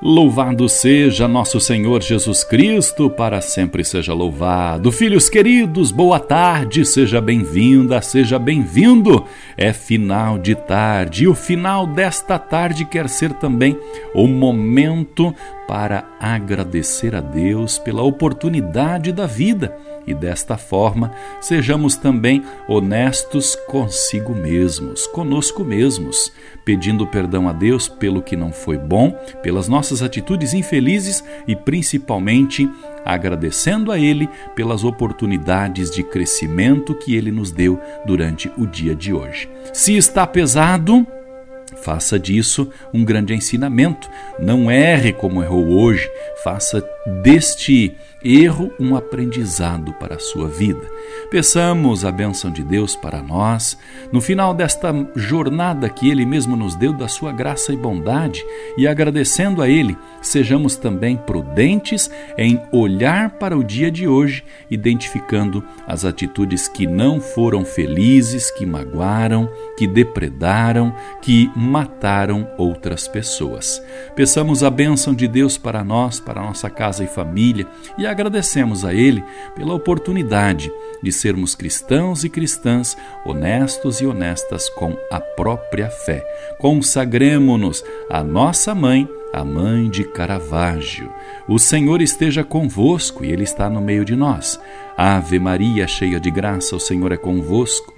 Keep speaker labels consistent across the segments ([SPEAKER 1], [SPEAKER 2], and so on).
[SPEAKER 1] Louvado seja nosso Senhor Jesus Cristo, para sempre seja louvado. Filhos queridos, boa tarde, seja bem-vinda, seja bem-vindo. É final de tarde e o final desta tarde quer ser também o momento para agradecer a Deus pela oportunidade da vida e desta forma sejamos também honestos consigo mesmos, conosco mesmos, pedindo perdão a Deus pelo que não foi bom, pelas nossas atitudes infelizes e principalmente agradecendo a Ele pelas oportunidades de crescimento que Ele nos deu durante o dia de hoje. Se está pesado, Faça disso um grande ensinamento. Não erre como errou hoje. Faça deste erro um aprendizado para a sua vida. Peçamos a bênção de Deus para nós, no final desta jornada que Ele mesmo nos deu da sua graça e bondade, e agradecendo a Ele, sejamos também prudentes em olhar para o dia de hoje, identificando as atitudes que não foram felizes, que magoaram, que depredaram, que mataram outras pessoas. Peçamos a bênção de Deus para nós, para nossa casa e família, e agradecemos a Ele pela oportunidade de sermos cristãos e cristãs honestos e honestas com a própria fé. Consagremos-nos à nossa mãe, a mãe de Caravaggio. O Senhor esteja convosco e Ele está no meio de nós. Ave Maria, cheia de graça, o Senhor é convosco.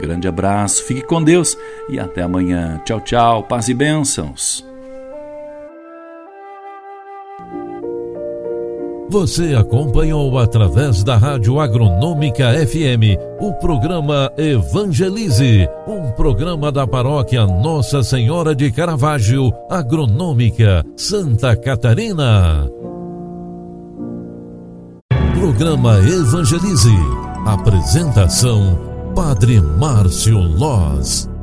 [SPEAKER 1] Grande abraço, fique com Deus e até amanhã. Tchau, tchau, paz e bênçãos.
[SPEAKER 2] Você acompanhou através da Rádio Agronômica FM o programa Evangelize, um programa da paróquia Nossa Senhora de Caravaggio, Agronômica, Santa Catarina. Programa Evangelize. Apresentação Padre Márcio Loz.